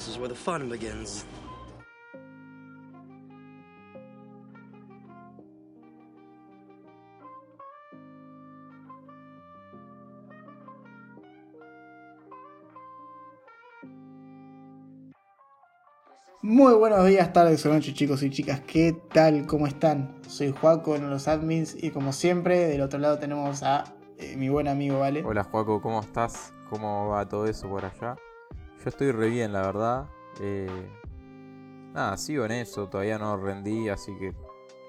This is where the fun begins. Muy buenos días, tardes o noches chicos y chicas, ¿qué tal? ¿Cómo están? Soy Juaco en los admins y como siempre del otro lado tenemos a eh, mi buen amigo Vale. Hola Juaco, ¿cómo estás? ¿Cómo va todo eso por allá? Yo estoy re bien, la verdad. Eh, nada, sigo en eso, todavía no rendí, así que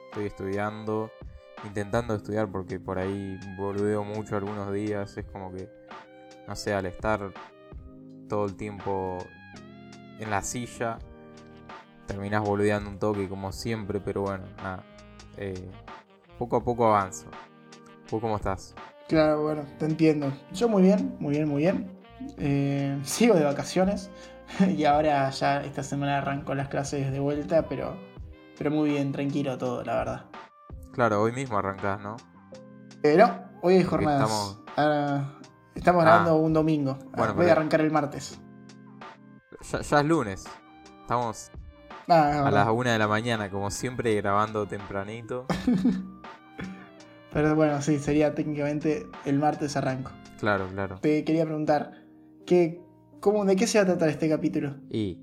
estoy estudiando, intentando estudiar porque por ahí boludeo mucho algunos días, es como que, no sé, al estar todo el tiempo en la silla, terminás boludeando un toque como siempre, pero bueno, nada. eh, poco a poco avanzo. ¿Vos cómo estás? Claro, bueno, te entiendo. Yo muy bien, muy bien, muy bien. Eh, sigo de vacaciones y ahora ya esta semana arranco las clases de vuelta, pero, pero muy bien, tranquilo todo, la verdad. Claro, hoy mismo arrancás, ¿no? Pero hoy hay jornadas. Estamos- estamos Ah. grabando un domingo. Bueno, Voy a arrancar el martes. Ya, ya es lunes. Estamos Ah, es a las una de la mañana, como siempre, grabando tempranito. Pero bueno, sí, sería técnicamente el martes arranco. Claro, claro. Te quería preguntar, ¿qué, cómo, ¿de qué se va a tratar este capítulo? Y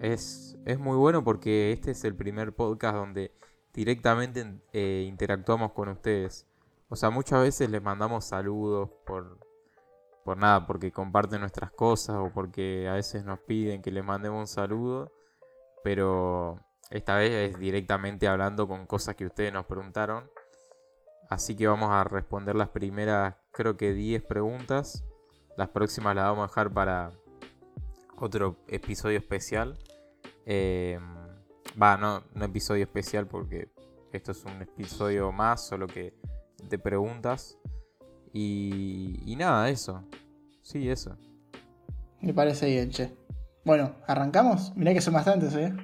es, es muy bueno porque este es el primer podcast donde directamente eh, interactuamos con ustedes. O sea, muchas veces les mandamos saludos por, por nada, porque comparten nuestras cosas o porque a veces nos piden que les mandemos un saludo. Pero esta vez es directamente hablando con cosas que ustedes nos preguntaron. Así que vamos a responder las primeras, creo que 10 preguntas. Las próximas las vamos a dejar para otro episodio especial. Eh, Va, no, no episodio especial porque esto es un episodio más, solo que de preguntas. Y, y nada, eso. Sí, eso. Me parece bien, che. Bueno, ¿arrancamos? Mirá que son bastantes, ¿eh?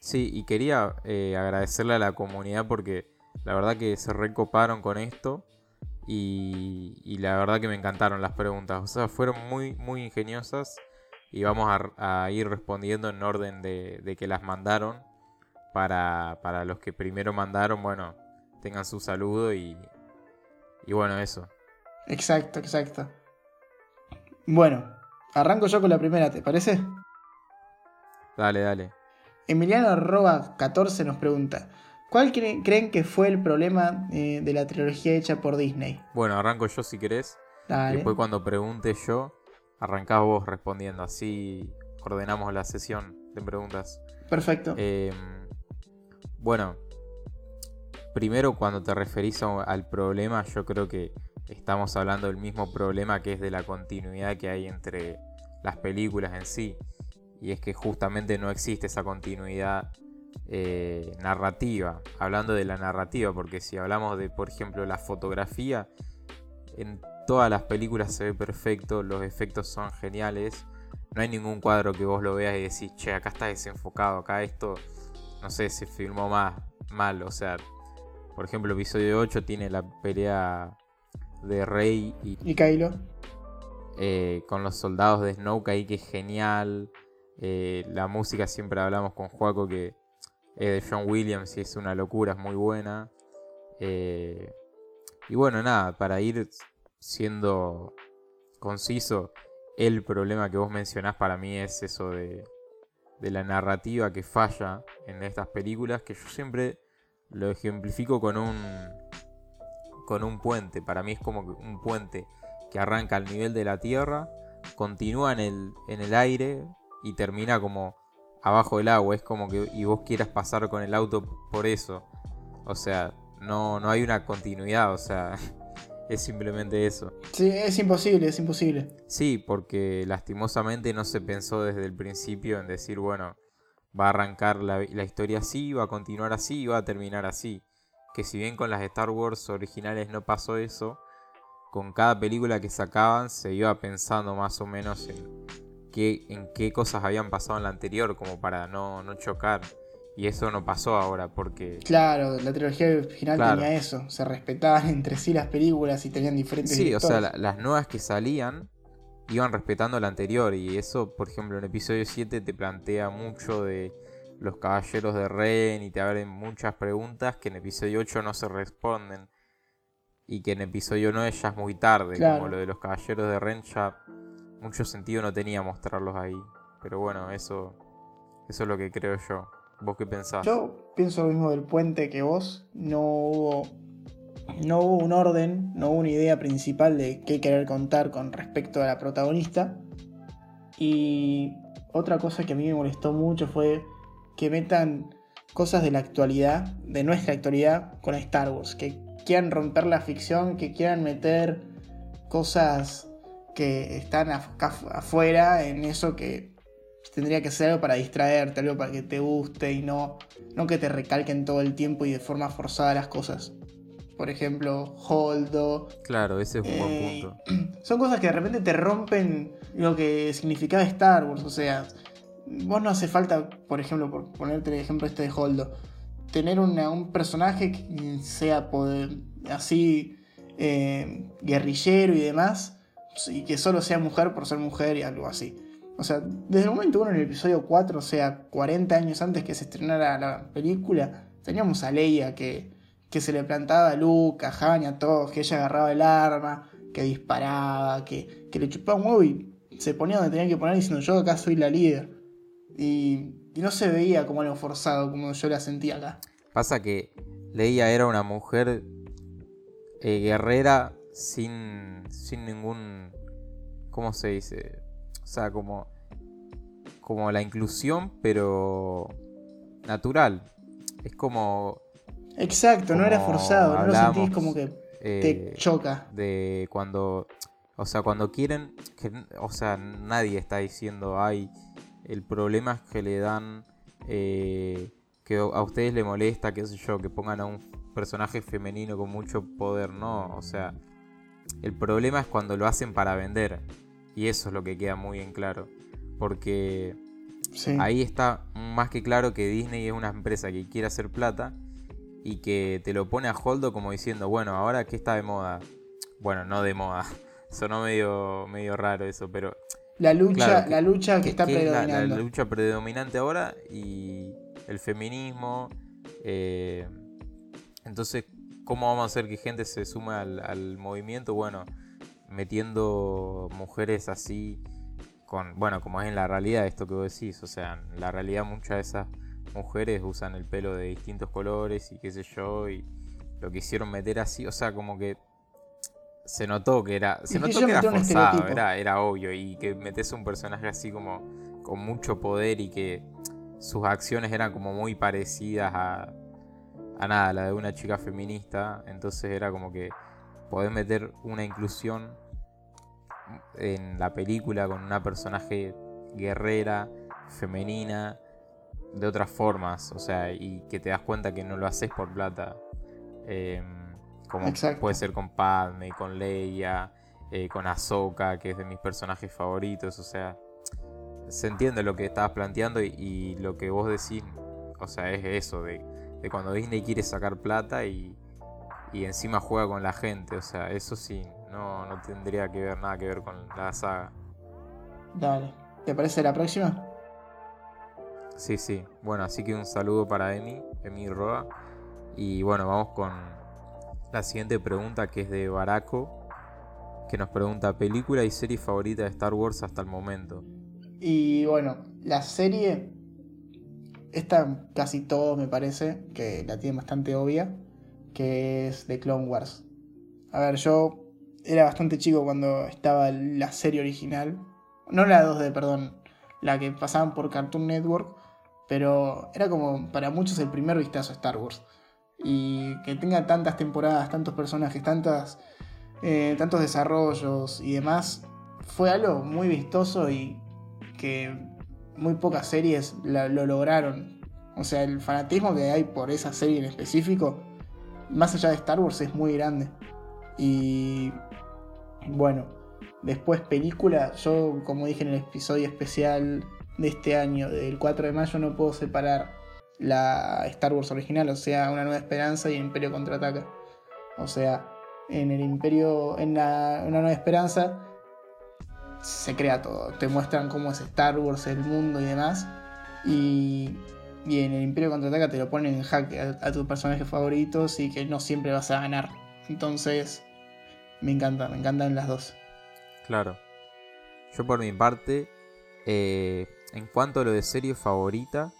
Sí, y quería eh, agradecerle a la comunidad porque la verdad que se recoparon con esto y, y la verdad que me encantaron las preguntas. O sea, fueron muy, muy ingeniosas y vamos a, a ir respondiendo en orden de, de que las mandaron para, para los que primero mandaron, bueno, tengan su saludo y, y bueno, eso. Exacto, exacto. Bueno, arranco yo con la primera, ¿te parece? Dale, dale. Emiliano arroba 14 nos pregunta, ¿cuál cre- creen que fue el problema eh, de la trilogía hecha por Disney? Bueno, arranco yo si querés. Y Dale. después cuando pregunte yo, arrancás vos respondiendo. Así ordenamos la sesión de preguntas. Perfecto. Eh, bueno, primero cuando te referís a- al problema, yo creo que estamos hablando del mismo problema que es de la continuidad que hay entre las películas en sí. Y es que justamente no existe esa continuidad eh, narrativa. Hablando de la narrativa, porque si hablamos de, por ejemplo, la fotografía, en todas las películas se ve perfecto, los efectos son geniales. No hay ningún cuadro que vos lo veas y decís, che, acá está desenfocado, acá esto, no sé, se filmó más mal. O sea, por ejemplo, episodio 8 tiene la pelea de Rey y ¿Y Kylo? eh, con los soldados de Snoke ahí, que es genial. Eh, la música siempre hablamos con Juaco que es de John Williams es una locura, es muy buena. Eh, y bueno, nada, para ir siendo conciso, el problema que vos mencionás para mí es eso de, de la narrativa que falla en estas películas, que yo siempre lo ejemplifico con un, con un puente. Para mí es como un puente que arranca al nivel de la tierra, continúa en el, en el aire y termina como abajo del agua. Es como que y vos quieras pasar con el auto por eso. O sea, no, no hay una continuidad, o sea, es simplemente eso. Sí, es imposible, es imposible. Sí, porque lastimosamente no se pensó desde el principio en decir, bueno, va a arrancar la, la historia así, va a continuar así y va a terminar así. Que si bien con las Star Wars originales no pasó eso, con cada película que sacaban se iba pensando más o menos en qué, en qué cosas habían pasado en la anterior, como para no, no chocar. Y eso no pasó ahora, porque Claro, la trilogía original Claro. tenía eso. Se respetaban entre sí las películas y tenían diferentes Sí, o sea, la- las nuevas que salían iban respetando el anterior. Y eso, por ejemplo, en episodio 7 te plantea mucho de los caballeros de Ren y te abren muchas preguntas que en episodio 8 no se responden. Y que en episodio 9 ya es muy tarde, como lo de los caballeros de Ren ya mucho sentido no tenía mostrarlos ahí. Pero bueno, eso, eso es lo que creo yo. ¿Vos qué pensás? Yo pienso lo mismo del puente que vos. No hubo, no hubo un orden, no hubo una idea principal de qué querer contar con respecto a la protagonista. Y otra cosa que a mí me molestó mucho fue que metan cosas de la actualidad, de nuestra actualidad, con Star Wars. Que quieran romper la ficción, que quieran meter cosas que están afuera en eso que tendría que ser algo para distraerte, algo para que te guste y no, no que te recalquen todo el tiempo y de forma forzada las cosas. Por ejemplo, Holdo. Claro, ese es un buen eh, punto. Son cosas que de repente te rompen lo que significaba Star Wars. O sea, vos no hace falta, por ejemplo, por ponerte el ejemplo este de Holdo, tener un personaje que sea así eh, guerrillero y demás, y que solo sea mujer por ser mujer y algo así. O sea, desde el momento uno en el episodio 4, o sea, 40 años antes que se estrenara la película, teníamos a Leia que, que se le plantaba a Luke, a Han a todos, que ella agarraba el arma, que disparaba, que, que le chupaba un huevo y se ponía donde tenía que poner diciendo yo acá soy la líder. Y, no se veía como algo forzado, como yo la sentía acá. Pasa que Leia era una mujer eh, guerrera sin, sin ningún... ¿Cómo se dice? O sea, como, como la inclusión, pero natural. Es como... Exacto, no era forzado, no lo sentís como que te eh, choca. De cuando... O sea, cuando quieren... Que, o sea, nadie está diciendo, ay el problema es que le dan. Eh, que a ustedes le molesta, qué sé yo, que pongan a un personaje femenino con mucho poder, no. O sea, el problema es cuando lo hacen para vender. Y eso es lo que queda muy en claro. Porque ahí está más que claro que Disney es una empresa que quiere hacer plata y que te lo pone a holdo como diciendo, bueno, ahora que está de moda. Bueno, no de moda. Sonó medio, medio raro eso, pero la lucha, la lucha que, está predominando. La, lucha predominante ahora y el feminismo. Eh, entonces, ¿cómo vamos a hacer que gente se sume al, movimiento? Bueno, metiendo mujeres así, con bueno, como es en la realidad esto que vos decís. O sea, en la realidad muchas de esas mujeres usan el pelo de distintos colores y qué sé yo. Y lo quisieron meter así, o sea, como que se notó que era, se notó que era forzado, era, era obvio. Y que metes un personaje así como con mucho poder y que sus acciones eran como muy parecidas a, a nada, la de una chica feminista. Entonces era como que podés meter una inclusión en la película con una personaje guerrera, femenina, de otras formas. O sea, y que te das cuenta que no lo haces por plata. Eh, como puede ser con Padme, con Leia, eh, con Ahsoka, que es de mis personajes favoritos. O sea, se entiende lo que estabas planteando y, lo que vos decís, o sea, es eso, de, cuando Disney quiere sacar plata y, y, encima juega con la gente. O sea, eso sí, no, no tendría que ver nada que ver con la saga. Dale, ¿te parece la próxima? Sí, sí. Bueno, así que un saludo para Emi, Emi Roa. Y bueno, vamos con, la siguiente pregunta que es de Baraco, que nos pregunta película y serie favorita de Star Wars hasta el momento. Y bueno, la serie, esta casi todos me parece que la tiene bastante obvia, que es de Clone Wars. A ver, yo era bastante chico cuando estaba la serie original, no la 2D, perdón, la que pasaban por Cartoon Network, pero era como para muchos el primer vistazo a Star Wars y que tenga tantas temporadas, tantos personajes, tantas, eh, tantos desarrollos y demás, fue algo muy vistoso y que muy pocas series lo lograron. O sea, el fanatismo que hay por esa serie en específico, más allá de Star Wars, es muy grande. Y bueno, después película, yo como dije en el episodio especial de este año, del 4 de mayo, no puedo separar la Star Wars original, o sea, Una Nueva Esperanza y Imperio Contraataca. O sea, en el Imperio, en la, Una Nueva Esperanza, se crea todo. Te muestran cómo es Star Wars, el mundo y demás. Y, y en el Imperio Contraataca te lo ponen en a, a tus personajes favoritos y que no siempre vas a ganar. Entonces, me encanta, me encantan las dos. Claro. Yo por mi parte, eh, en cuanto a lo de serie favorita,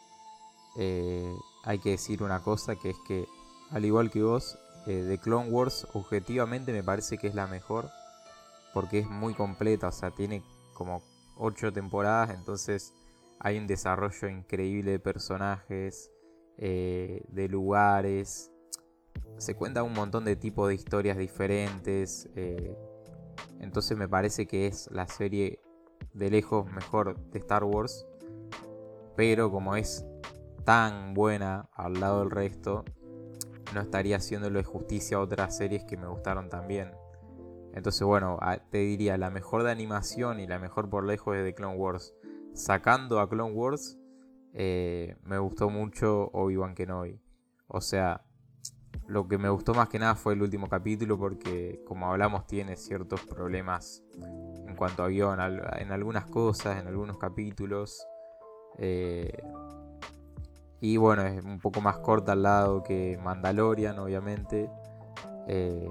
eh, hay que decir una cosa que es que, al igual que vos, eh, The Clone Wars objetivamente me parece que es la mejor porque es muy completa, o sea, tiene como 8 temporadas, entonces hay un desarrollo increíble de personajes, de lugares, se cuenta un montón de tipos de historias diferentes. Eh, entonces me parece que es la serie de lejos mejor de Star Wars. Pero como es tan buena al lado del resto, no estaría haciéndole justicia a otras series que me gustaron también. Entonces bueno, te diría, la mejor de animación y la mejor por lejos es de Clone Wars. Sacando a Clone Wars, eh, me gustó mucho Obi-Wan Kenobi. O sea, lo que me gustó más que nada fue el último capítulo porque, como hablamos, tiene ciertos problemas en cuanto a guion, en algunas cosas, en algunos capítulos. Eh, y bueno, es un poco más corta al lado que Mandalorian, obviamente. Eh,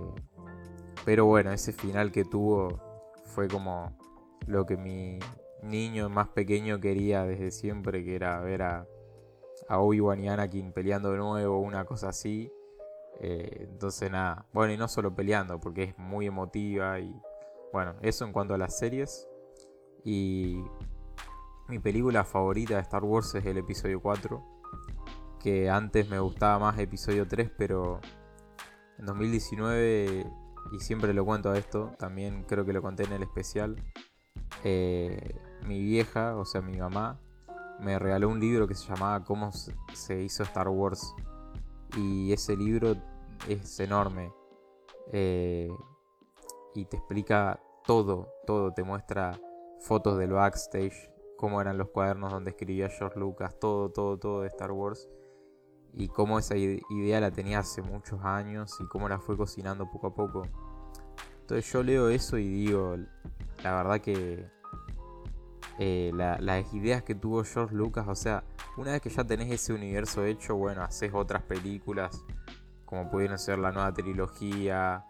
pero bueno, ese final que tuvo fue como lo que mi niño más pequeño quería desde siempre, que era ver a, a Obi-Wan y Anakin peleando de nuevo, una cosa así. Eh, entonces nada, bueno, y no solo peleando, porque es muy emotiva y bueno, eso en cuanto a las series. Y mi película favorita de Star Wars es el episodio 4, que antes me gustaba más episodio 3, pero en 2019, y siempre lo cuento a esto, también creo que lo conté en el especial, eh, mi vieja, o sea mi mamá, me regaló un libro que se llamaba Cómo se hizo Star Wars y ese libro es enorme. Eh, y te explica todo, todo. Te muestra fotos del backstage, cómo eran los cuadernos donde escribía George Lucas, todo, todo, todo de Star Wars. Y cómo esa idea la tenía hace muchos años y cómo la fue cocinando poco a poco. Entonces yo leo eso y digo, la verdad que eh, las ideas que tuvo George Lucas, o sea, una vez que ya tenés ese universo hecho, bueno, haces otras películas, como pudieron ser la nueva trilogía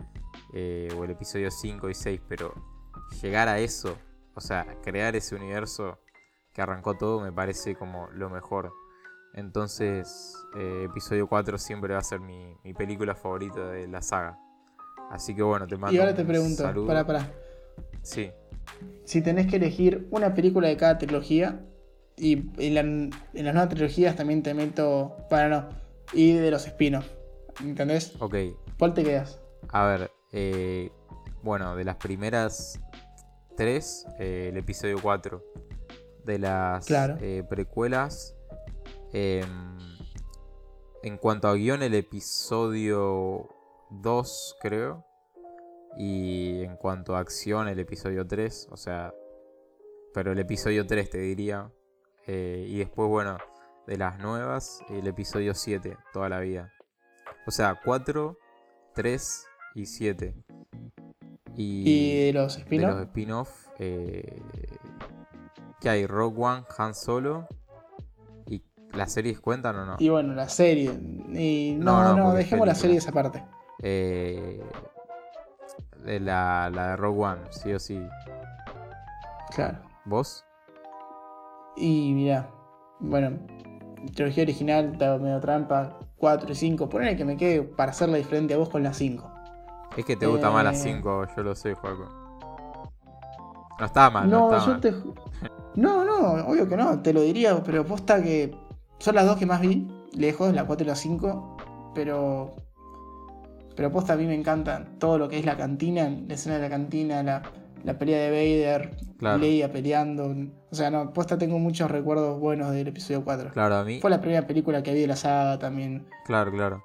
eh, o el episodio 5 y 6, pero llegar a eso, o sea, crear ese universo que arrancó todo, me parece como lo mejor. Entonces, eh, episodio 4 siempre va a ser mi, película favorita de la saga. Así que bueno, te mando. Y ahora te pregunto, para, para. Sí si tenés que elegir una película de cada trilogía, y en, las nuevas trilogías también te meto. Para no. Y de los spin-offs. ¿Entendés? Ok. ¿Cuál te quedas? A ver, eh, bueno, de las primeras tres, eh, el episodio 4. De las eh, precuelas. Em, en cuanto a guion, el episodio 2, creo. Y en cuanto a acción, el episodio 3, o sea, pero el episodio 3 te diría. Eh, y después, bueno, de las nuevas, el episodio 7, toda la vida. O sea, 4, 3 y 7. Y, de los spin-off. De los spin-off. Eh, ¿Qué hay? Rogue One, Han Solo. ¿Y las series cuentan o no? Y bueno, la serie. Y no, no, dejemos las series aparte. Eh, de la, la de Rogue One, sí o sí. Claro. ¿Vos? Y mira, bueno, trilogía original, medio trampa, 4 y 5. Ponele que me quede para hacerla diferente a vos con la 5. Es que te gusta más la 5, eh, yo lo sé, Juaco. No está mal, no, no yo Te... No, no, obvio que no, te lo diría, pero posta que son las dos que más vi, lejos, la 4 y la 5, pero pero posta a mí me encanta todo lo que es la cantina, la escena de la cantina, la, pelea de Vader, Leia peleando. O sea, no, posta tengo muchos recuerdos buenos del episodio 4. Claro, a mí. Fue la primera película que vi de la saga también. Claro, claro.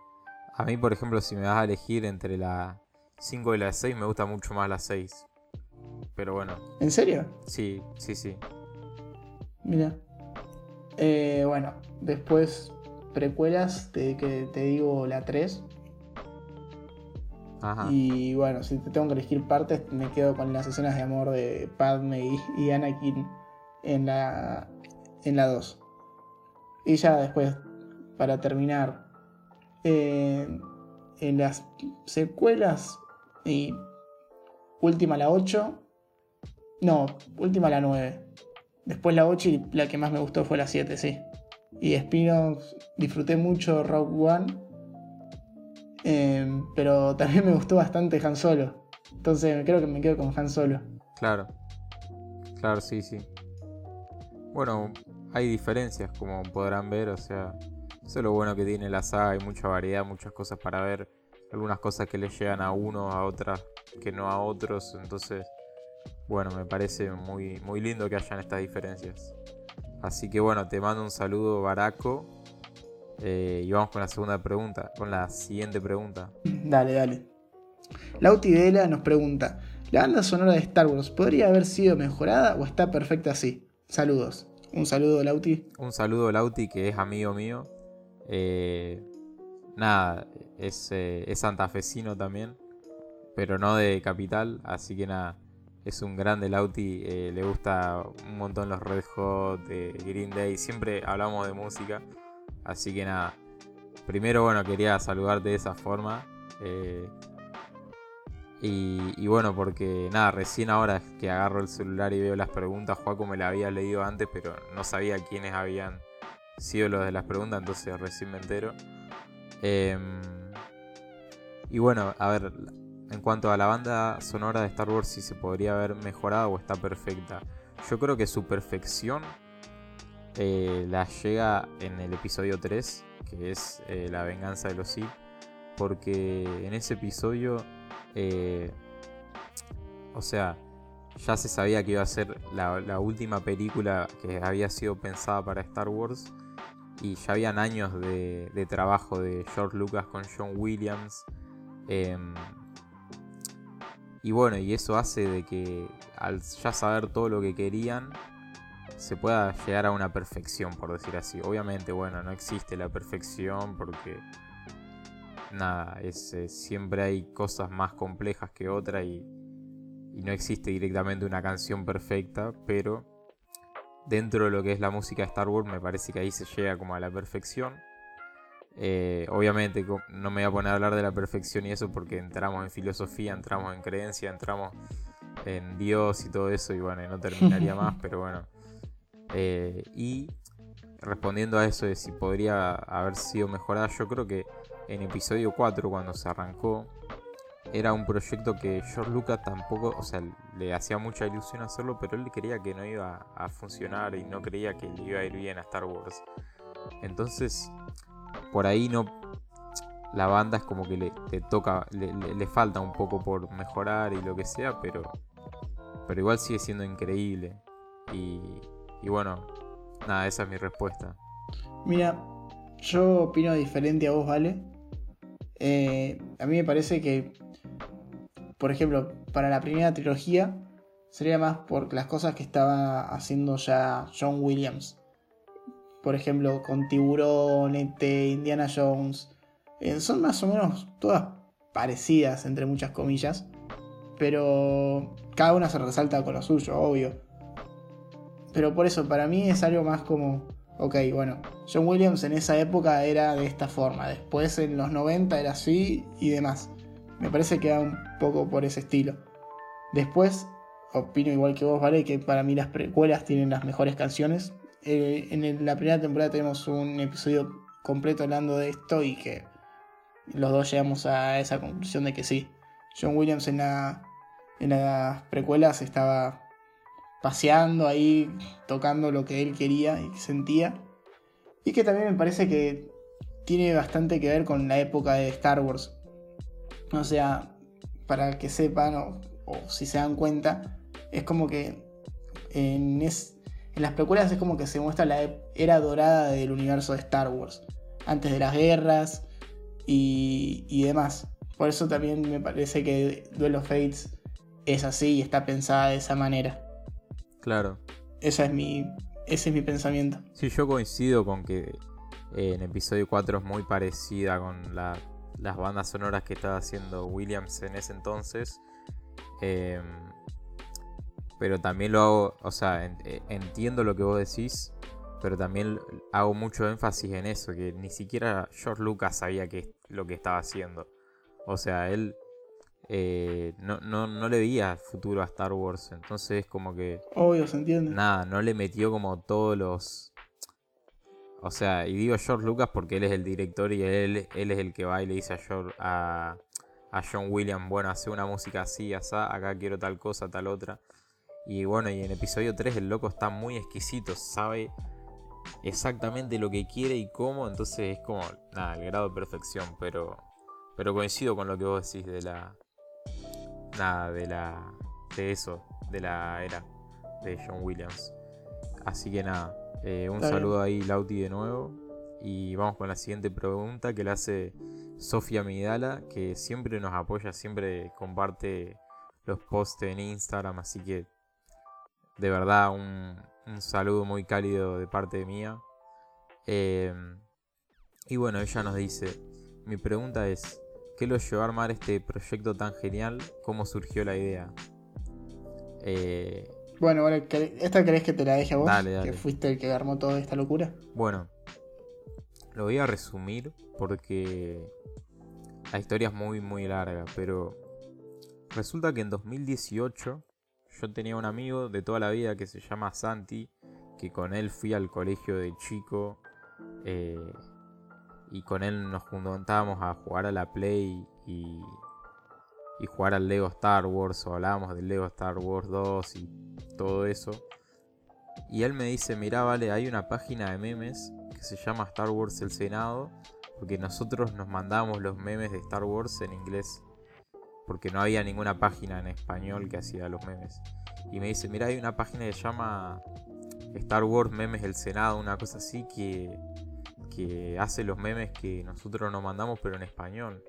A mí, por ejemplo, si me vas a elegir entre la 5 y la 6, me gusta mucho más la 6. Pero bueno. ¿En serio? Sí, sí, sí. Mira. Eh, bueno, después precuelas, que te digo la 3. Ajá. Y bueno, si te tengo que elegir partes, me quedo con las escenas de amor de Padme y, y Anakin en la, en la 2. Y ya después, para terminar, eh, en las secuelas y última la 8. No, última la 9. Después la 8 y la que más me gustó fue la 7, sí. Y Spino disfruté mucho Rogue One. eh, pero también me gustó bastante Han Solo. Entonces creo que me quedo con Han Solo. Claro. Claro, sí, sí. Bueno, hay diferencias como podrán ver, o sea, eso es lo bueno que tiene la saga, hay mucha variedad, muchas cosas para ver, algunas cosas que le llegan a uno, a otras que no a otros, entonces, bueno, me parece muy, muy lindo que hayan estas diferencias. Así que bueno, te mando un saludo baraco eh, y vamos con la segunda pregunta, con la siguiente pregunta. Dale, dale. Lauti Vela nos pregunta: ¿La banda sonora de Star Wars podría haber sido mejorada o está perfecta así? Saludos. Un saludo, Lauti. Un saludo Lauti, que es amigo mío. Eh, nada, es, eh, es santafesino también, pero no de capital, así que nada, es un grande Lauti, eh, le gusta un montón los Red Hot, de Green Day, siempre hablamos de música, así que nada, primero bueno, quería saludarte de esa forma. eh, y, y bueno, porque nada, recién ahora que agarro el celular y veo las preguntas, Juaco me la había leído antes, pero no sabía quiénes habían sido los de las preguntas, entonces recién me entero. Em, y bueno, a ver, en cuanto a la banda sonora de Star Wars, si se podría haber mejorado o está perfecta. Yo creo que su perfección eh, la llega en el episodio 3, que es eh, La venganza de los Sith, porque en ese episodio, eh, o sea, ya se sabía que iba a ser la, última película que había sido pensada para Star Wars y ya habían años de, de trabajo de George Lucas con John Williams. Y bueno, y eso hace de que al ya saber todo lo que querían, se pueda llegar a una perfección, por decir así. Obviamente, bueno, no existe la perfección porque nada, es, eh, siempre hay cosas más complejas que otras y, y no existe directamente una canción perfecta, pero dentro de lo que es la música de Star Wars me parece que ahí se llega como a la perfección. Eh, obviamente no me voy a poner a hablar de la perfección y eso porque entramos en filosofía, entramos en creencia, entramos en Dios y todo eso y bueno, no terminaría más, pero bueno. Eh, y respondiendo a eso de si podría haber sido mejorada, yo creo que en episodio 4 cuando se arrancó era un proyecto que George Lucas tampoco, o sea, le hacía mucha ilusión hacerlo, pero él creía que no iba a funcionar y no creía que le iba a ir bien a Star Wars. Entonces, por ahí no. La banda es como que le, toca, le falta un poco por mejorar y lo que sea, pero. Pero igual sigue siendo increíble. Y, y bueno, nada, esa es mi respuesta. Mira, yo opino diferente a vos, ¿vale? Eh, a mí me parece que, por ejemplo, para la primera trilogía sería más por las cosas que estaba haciendo ya John Williams. Por ejemplo, con Tiburón, ET, Indiana Jones. Eh, son más o menos todas parecidas, entre muchas comillas. Pero cada una se resalta con lo suyo, obvio. Pero por eso, para mí es algo más como, ok, bueno, John Williams en esa época era de esta forma, después en los 90 era así y demás. Me parece que va un poco por ese estilo. Después, opino igual que vos, ¿vale? Que para mí las precuelas tienen las mejores canciones. Eh, en la primera temporada tenemos un episodio completo hablando de esto y que los dos llegamos a esa conclusión de que sí. John Williams en, la, en las precuelas estaba paseando ahí, tocando lo que él quería y sentía. Y que también me parece que tiene bastante que ver con la época de Star Wars. O sea, para que sepan o, o si se dan cuenta, es como que en, es- en las precuelas es como que se muestra la era dorada del universo de Star Wars. Antes de las guerras y, y demás. Por eso también me parece que Duel of Fates es así y está pensada de esa manera. Claro. Esa es mi, ese es mi pensamiento. Sí, yo coincido con que eh, en episodio 4 es muy parecida con la las bandas sonoras que estaba haciendo Williams en ese entonces. Em, pero también lo hago, o sea, eh, entiendo lo que vos decís, pero también hago mucho énfasis en eso, que ni siquiera George Lucas sabía que, lo que estaba haciendo. O sea, él eh, no, no, le veía futuro a Star Wars, entonces como que... Obvio, se entiende. Nada, no le metió como todos los... O sea, y digo George Lucas porque él es el director y él, él es el que va y le dice a, George, a, a John Williams, bueno, hace una música así, así, acá quiero tal cosa, tal otra. Y bueno, y en episodio 3 el loco está muy exquisito, sabe exactamente lo que quiere y cómo, entonces es como, nada, el grado de perfección, pero, pero coincido con lo que vos decís de la, nada, de la, de eso, de la era de John Williams. Así que nada, eh, un saludo ahí Lauti de nuevo y vamos con la siguiente pregunta que le hace Sofía Midala, que siempre nos apoya, siempre comparte los posts en Instagram, así que de verdad un, un saludo muy cálido de parte mía. Em, y bueno, ella nos dice, mi pregunta es, ¿qué lo llevó a armar este proyecto tan genial? ¿Cómo surgió la idea? Eh, bueno, ¿esta crees que te la deje a vos? Que fuiste el que armó toda esta locura. Bueno, lo voy a resumir porque la historia es muy, muy larga, pero resulta que en 2018 yo tenía un amigo de toda la vida que se llama Santi, que con él fui al colegio de chico eh, y con él nos juntábamos a jugar a la Play y, y jugar al Lego Star Wars o hablábamos del Lego Star Wars 2 y todo eso. Y él me dice, mira, vale, hay una página de memes que se llama Star Wars El Senado, porque nosotros nos mandamos los memes de Star Wars en inglés porque no había ninguna página en español que hacía los memes. Y me dice, mira, hay una página que se llama Star Wars Memes del Senado, una cosa así, que, que hace los memes que nosotros nos mandamos, pero en español.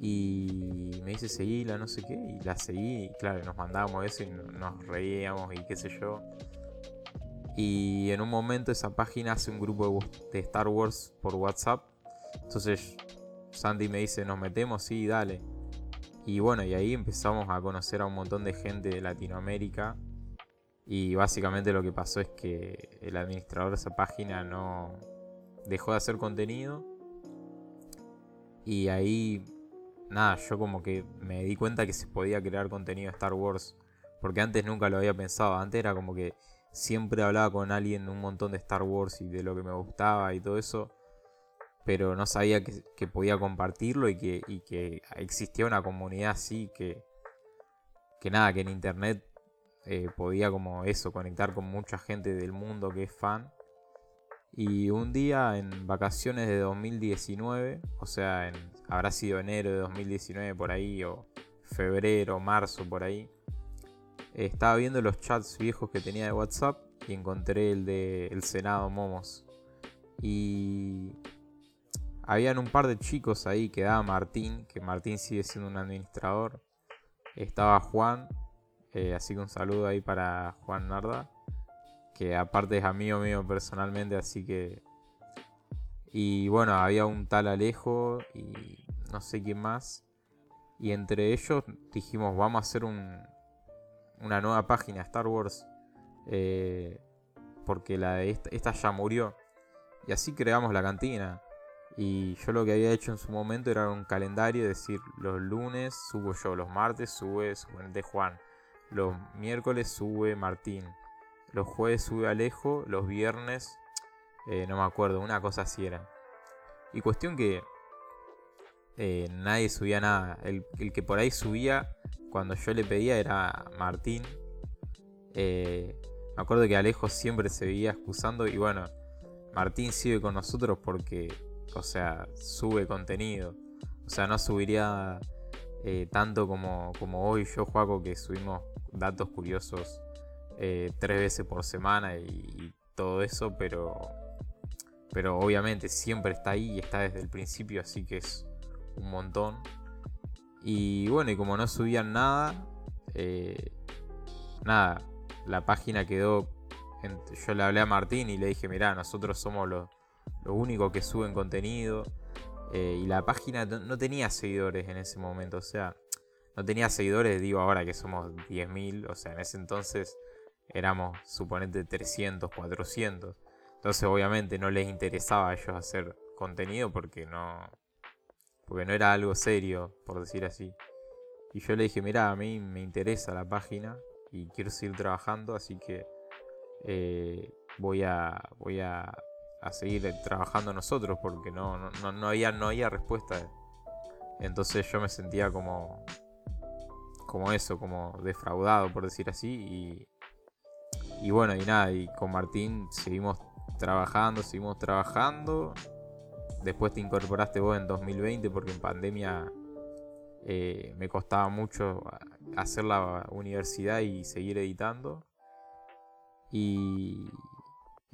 Y me dice, seguíla, no sé qué, y la seguí, y claro, nos mandábamos eso y nos reíamos y qué sé yo. Y en un momento esa página hace un grupo de Star Wars por WhatsApp. Entonces Sandy me dice, nos metemos, sí, dale. Y bueno, y ahí empezamos a conocer a un montón de gente de Latinoamérica. Y básicamente lo que pasó es que el administrador de esa página no dejó de hacer contenido. Y ahí, nada, yo como que me di cuenta que se podía crear contenido de Star Wars. Porque antes nunca lo había pensado. Antes era como que siempre hablaba con alguien un montón de Star Wars y de lo que me gustaba y todo eso pero no sabía que, podía compartirlo y que, existía una comunidad así que, que nada, que en internet eh, podía como eso, conectar con mucha gente del mundo que es fan. Y un día en vacaciones de 2019, o sea, en, habrá sido enero de 2019 por ahí, o febrero, marzo por ahí, estaba viendo los chats viejos que tenía de WhatsApp y encontré el de El Senado Momos. Y habían un par de chicos ahí, quedaba Martín, que Martín sigue siendo un administrador. Estaba Juan, eh, así que un saludo ahí para Juan Narda, que aparte es amigo mío personalmente, así que... Y bueno, había un tal Alejo y no sé quién más. Y entre ellos dijimos, vamos a hacer un, una nueva página Star Wars. Eh, porque la de esta ya murió. Y así creamos la cantina. Y yo lo que había hecho en su momento era un calendario, decir, los lunes subo yo, los martes sube de Juan, los miércoles sube Martín, los jueves sube Alejo, los viernes, eh, no me acuerdo, una cosa así era. Y cuestión que eh, nadie subía nada. El, que por ahí subía cuando yo le pedía era Martín. Eh, me acuerdo que Alejo siempre se veía excusando y bueno, Martín sigue con nosotros porque o sea, sube contenido. O sea, no subiría eh, tanto como, como hoy yo, Juaco, que subimos datos curiosos eh, tres veces por semana y, todo eso, pero, pero obviamente siempre está ahí y está desde el principio, así que es un montón. Y bueno, y como no subían nada, eh, nada, la página quedó. yo le hablé a Martín y le dije, mirá, nosotros somos los, lo único que suben contenido. Eh, y la página no tenía seguidores en ese momento, o sea, no tenía seguidores, digo ahora que somos 10.000, o sea, en ese entonces éramos, suponete, 300, 400. Entonces obviamente no les interesaba a ellos hacer contenido porque no, porque no era algo serio, por decir así. Y yo le dije, mira, a mí me interesa la página y quiero seguir trabajando, así que eh, voy a, voy a, seguir trabajando nosotros porque no, no, no, había, no había respuesta. Entonces yo me sentía como, como eso, como defraudado, por decir así. Y, y bueno, y nada, y con Martín seguimos trabajando, seguimos trabajando. Después te incorporaste vos en 2020 porque en pandemia eh, me costaba mucho hacer la universidad y seguir editando. Y,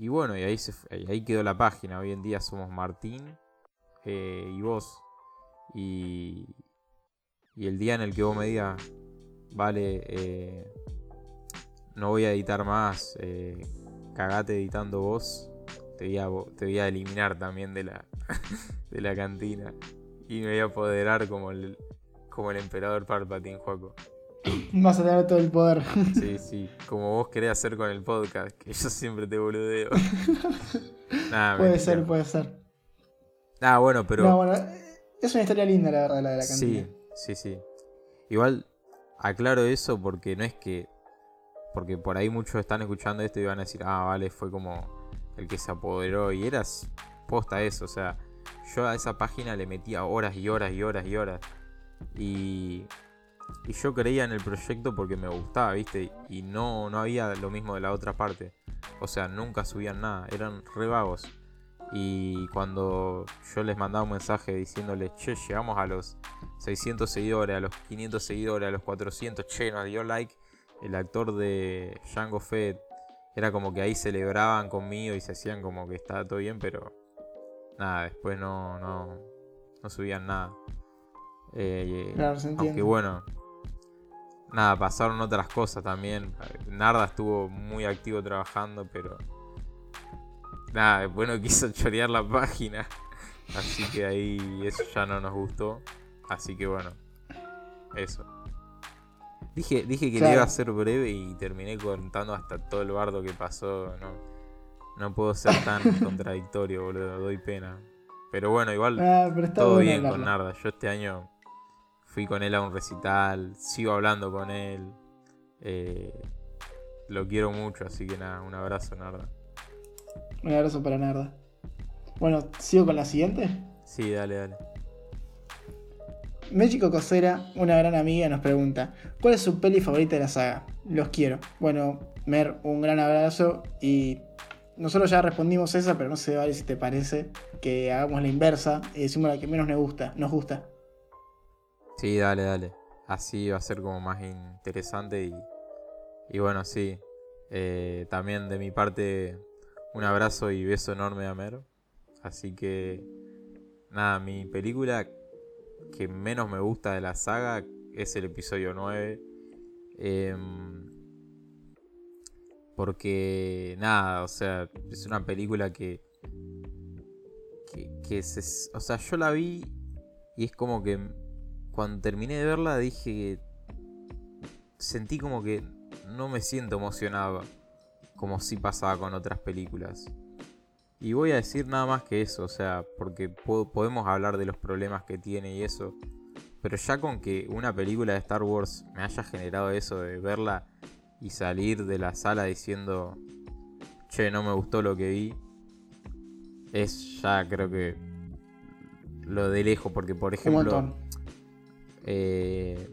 y bueno, y ahí, ahí quedó la página. Hoy en día somos Martín eh, y vos. Y, y el día en el que vos me digas, vale, eh, no voy a editar más, cagate editando vos, te voy, a, te voy a eliminar también de la, de la cantina. Y me voy a apoderar como el, como el emperador Palpatine, Juaco. Vas a tener todo el poder. Sí, sí, como vos querés hacer con el podcast, que yo siempre te boludeo. puede ser, puede ser. Ah, bueno, pero. No, bueno, es una historia linda, la verdad, la de la cantina. Sí, sí, sí. Igual aclaro eso porque no es que. Porque por ahí muchos están escuchando esto y van a decir, ah, vale, fue como el que se apoderó. Y eras posta eso, o sea, yo a esa página le metía horas y horas y horas y horas. Y, y yo creía en el proyecto porque me gustaba, ¿viste? Y no, no había lo mismo de la otra parte. O sea, nunca subían nada, eran re vagos. Y cuando yo les mandaba un mensaje diciéndoles, che, llegamos a los 600 seguidores, a los 500 seguidores, a los 400, che, nos dio like el actor de Django Fett. Era como que ahí celebraban conmigo y se hacían como que estaba todo bien, pero nada, después no, no, no subían nada. Eh, claro, se aunque bueno, nada, pasaron otras cosas también. Narda estuvo muy activo trabajando, pero nada, después no quiso chorear la página. Así que ahí eso ya no nos gustó. Así que bueno, eso. Dije, dije que le iba a ser breve y terminé contando hasta todo el bardo que pasó. No, no puedo ser tan contradictorio, boludo, doy pena. Pero bueno, igual ah, todo bien con Narda. Yo este año Fui con él a un recital, sigo hablando con él. Eh, lo quiero mucho, así que nada, un abrazo, Narda. Un abrazo para Narda. Bueno, ¿sigo con la siguiente? Sí, dale, dale. México Cosera, una gran amiga, nos pregunta: ¿Cuál es su peli favorita de la saga? Los quiero. Bueno, Mer, un gran abrazo y nosotros ya respondimos esa, pero no sé vale si te parece que hagamos la inversa y decimos la que menos nos gusta. Nos gusta. Sí, dale, dale. Así va a ser como más interesante y, y bueno, sí. Eh, también de mi parte, un abrazo y beso enorme a Mer. Así que, nada, mi película que menos me gusta de la saga es el episodio 9. Em, porque, nada, o sea, es una película que, que, que se, o sea, yo la vi y es como que cuando terminé de verla dije que sentí como que no me siento emocionado como si pasaba con otras películas. Y voy a decir nada más que eso, o sea, porque podemos hablar de los problemas que tiene y eso. Pero ya con que una película de Star Wars me haya generado eso de verla y salir de la sala diciendo, che, no me gustó lo que vi, es ya creo que lo de lejos, porque por ejemplo... Eh,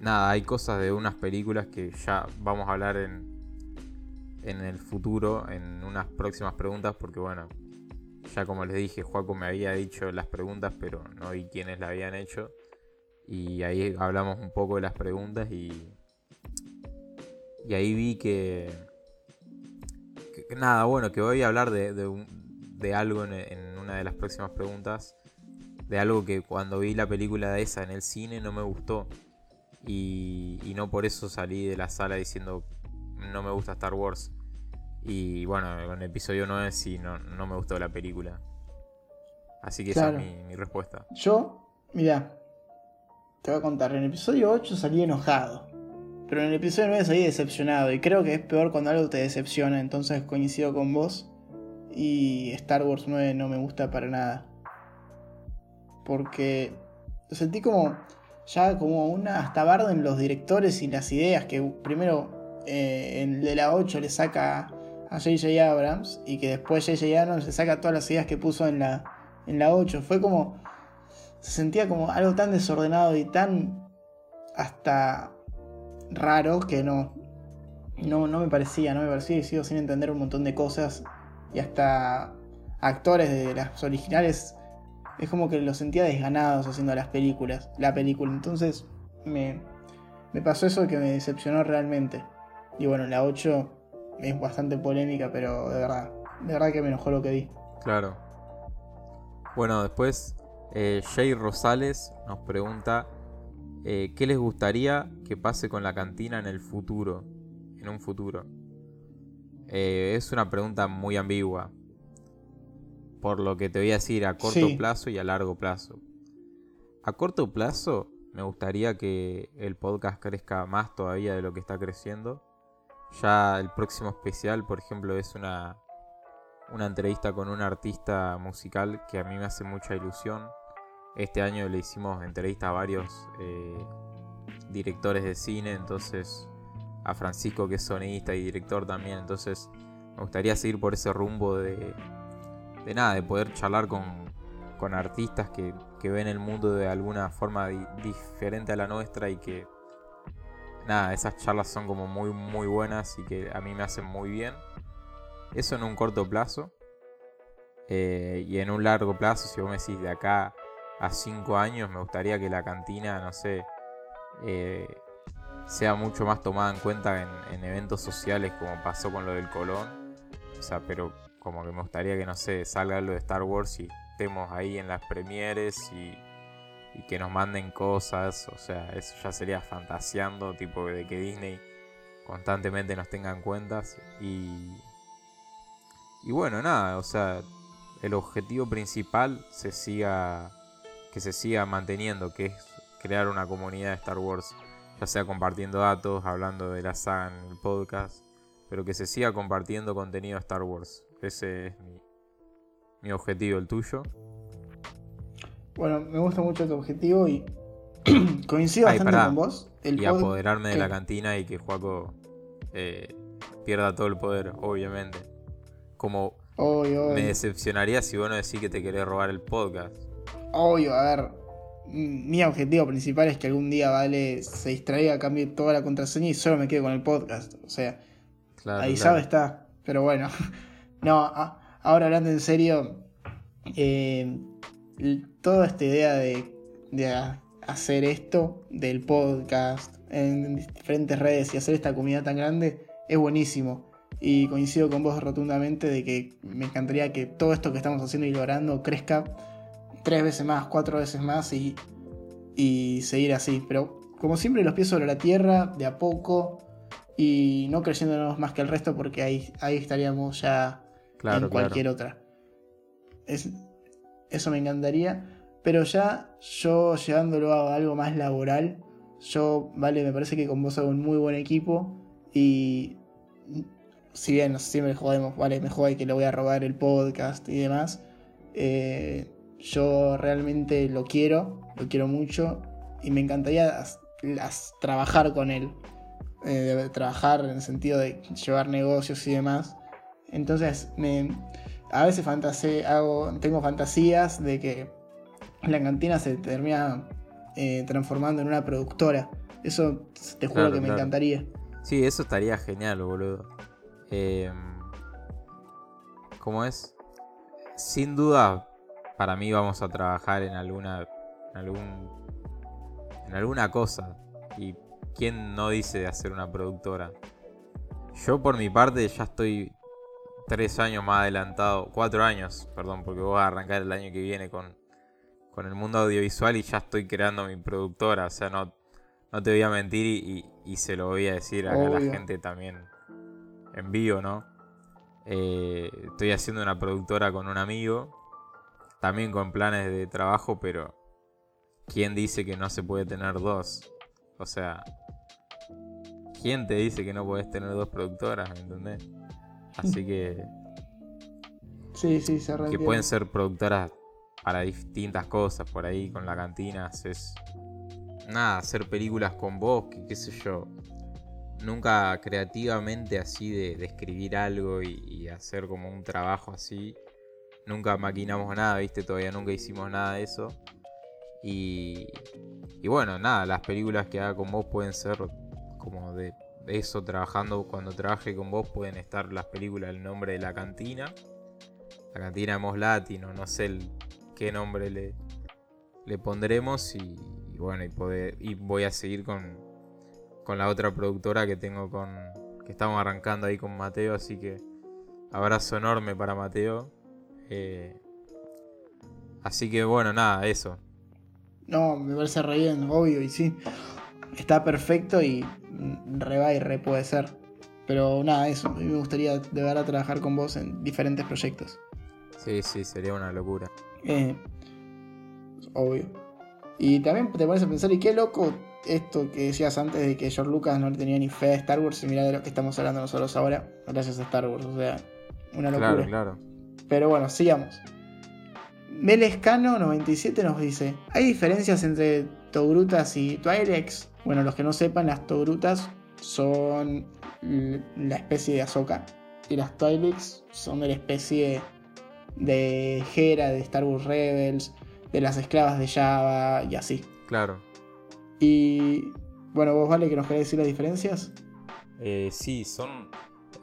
nada, hay cosas de unas películas que ya vamos a hablar en, en el futuro, en unas próximas preguntas, porque bueno, ya como les dije, Juaco me había dicho las preguntas, pero no vi quiénes la habían hecho. Y ahí hablamos un poco de las preguntas y, y ahí vi que, nada, bueno, que voy a hablar de, de, algo en, una de las próximas preguntas de algo que cuando vi la película de esa en el cine no me gustó. Y, no por eso salí de la sala diciendo no me gusta Star Wars. Y bueno, en el episodio 9 sí, no, no me gustó la película. Así que esa es mi, mi respuesta. Yo, mira, te voy a contar, en el episodio 8 salí enojado. Pero en el episodio 9 salí decepcionado. Y creo que es peor cuando algo te decepciona. Entonces coincido con vos. Y Star Wars 9 no me gusta para nada. Porque sentí como ya como una hasta bardo en los directores y las ideas que primero eh, en de la 8 le saca a J.J. Abrams y que después J.J. Abrams le saca todas las ideas que puso en la, en la 8. Fue como se sentía como algo tan desordenado y tan hasta raro que no, no, no me parecía, no me parecía y sigo sin entender un montón de cosas y hasta actores de las originales es como que los sentía desganados haciendo las películas, la película, entonces me, me pasó eso que me decepcionó realmente. Y bueno, la 8 es bastante polémica, pero de verdad, de verdad que me enojó lo que vi. Claro. Bueno, después eh, Jay Rosales nos pregunta eh, ¿qué les gustaría que pase con la cantina en el futuro? En un futuro. Eh, es una pregunta muy ambigua. Por lo que te voy a decir a corto plazo y a largo plazo. A corto plazo me gustaría que el podcast crezca más todavía de lo que está creciendo. Ya el próximo especial, por ejemplo, es una, una entrevista con un artista musical que a mí me hace mucha ilusión. Este año le hicimos entrevista a varios eh, directores de cine, entonces a Francisco que es sonista y director también, entonces me gustaría seguir por ese rumbo de, de nada, de poder charlar con, con artistas que, que, ven el mundo de alguna forma diferente a la nuestra y que nada, esas charlas son como muy muy buenas y que a mí me hacen muy bien. Eso en un corto plazo. Eh, y en un largo plazo, si vos me decís de acá a cinco años, me gustaría que la cantina, no sé, eh, sea mucho más tomada en cuenta en, eventos sociales como pasó con lo del Colón. O sea, pero como que me gustaría que, no sé, salga lo de Star Wars y estemos ahí en las premieres y, y que nos manden cosas. O sea, eso ya sería fantaseando, tipo de que Disney constantemente nos tenga en cuentas. Y, y bueno, nada, o sea, el objetivo principal se siga que se siga manteniendo, que es crear una comunidad de Star Wars, ya sea compartiendo datos, hablando de la saga en el podcast, pero que se siga compartiendo contenido de Star Wars. Ese es mi, objetivo, el tuyo. Bueno, me gusta mucho tu objetivo y coincido bastante con vos. y apoderarme de la cantina y que Juaco eh, pierda todo el poder, obviamente. Como me decepcionaría si vos no decís que te querés robar el podcast obvio, a ver, mi objetivo principal es que algún día Vale se distraiga, cambie toda la contraseña y solo me quede con el podcast. O sea, ahí sabe está. Pero bueno, no, ahora hablando en serio, eh, toda esta idea de, hacer esto del podcast en diferentes redes y hacer esta comunidad tan grande es buenísimo. Y coincido con vos rotundamente de que me encantaría que todo esto que estamos haciendo y logrando crezca tres veces más, cuatro veces más y, y seguir así. Pero como siempre los pies sobre la tierra, de a poco y no creyéndonos más que el resto porque ahí, ahí estaríamos ya en cualquier otra. Es, eso me encantaría. Pero ya yo llevándolo a algo más laboral, yo, vale, me parece que con vos hago un muy buen equipo y si bien siempre jodemos, vale, me jode que le voy a robar el podcast y demás, eh, yo realmente lo quiero, lo quiero mucho y me encantaría trabajar con él. Eh, trabajar en el sentido de llevar negocios y demás. Entonces, me, a veces hago, tengo fantasías de que la cantina se termina eh, transformando en una productora. Eso te juro que me encantaría. Sí, eso estaría genial, boludo. Eh, ¿Cómo es? Sin duda, para mí vamos a trabajar en alguna en algún en alguna cosa y quién no dice de hacer una productora yo por mi parte ya estoy tres años más adelantado cuatro años perdón porque voy a arrancar el año que viene con con el mundo audiovisual y ya estoy creando mi productora o sea no no te voy a mentir y, y, se lo voy a decir a la gente también en vivo no eh, estoy haciendo una productora con un amigo también con planes de trabajo, pero ¿quién dice que no se puede tener dos? O sea, ¿quién te dice que no puedes tener dos productoras? ¿Me entendés? Así que. Sí, sí, se Que pueden ser productoras para distintas cosas. Por ahí con la cantina haces. Nada, hacer películas con vos, que qué sé yo. Nunca creativamente así de, escribir algo y hacer como un trabajo así nunca maquinamos nada, ¿viste? Todavía nunca hicimos nada de eso. Y, y bueno, nada, las películas que haga con vos pueden ser como de eso, trabajando, cuando trabaje con vos pueden estar las películas, el nombre de la cantina, la cantina de Mos Latino, no sé qué nombre le, le pondremos y, bueno, y, poder, y voy a seguir con, con la otra productora que tengo con, que estamos arrancando ahí con Mateo, así que abrazo enorme para Mateo eh, así que bueno, nada, eso. No, me parece re bien, obvio, y sí. Está perfecto y re va y re puede ser. Pero nada, eso. A mí me gustaría de verdad trabajar con vos en diferentes proyectos. Sí, sí, sería una locura. Eh, obvio. Y también te pones a pensar, y qué loco esto que decías antes de que George Lucas no le tenía ni fe a Star Wars y mira de lo que estamos hablando nosotros ahora, gracias a Star Wars. O sea, una locura. Claro, claro. Pero bueno, sigamos. Melescano 97 nos dice: ¿Hay diferencias entre Togrutas y Twi'leks? Bueno, los que no sepan, las Togrutas son la especie de Ahsoka. Y las Twi'leks son de la especie de Hera, de Star Wars Rebels, de las esclavas de Java y así. Claro. Y bueno, vos vale que nos querés decir las diferencias. Eh, sí, son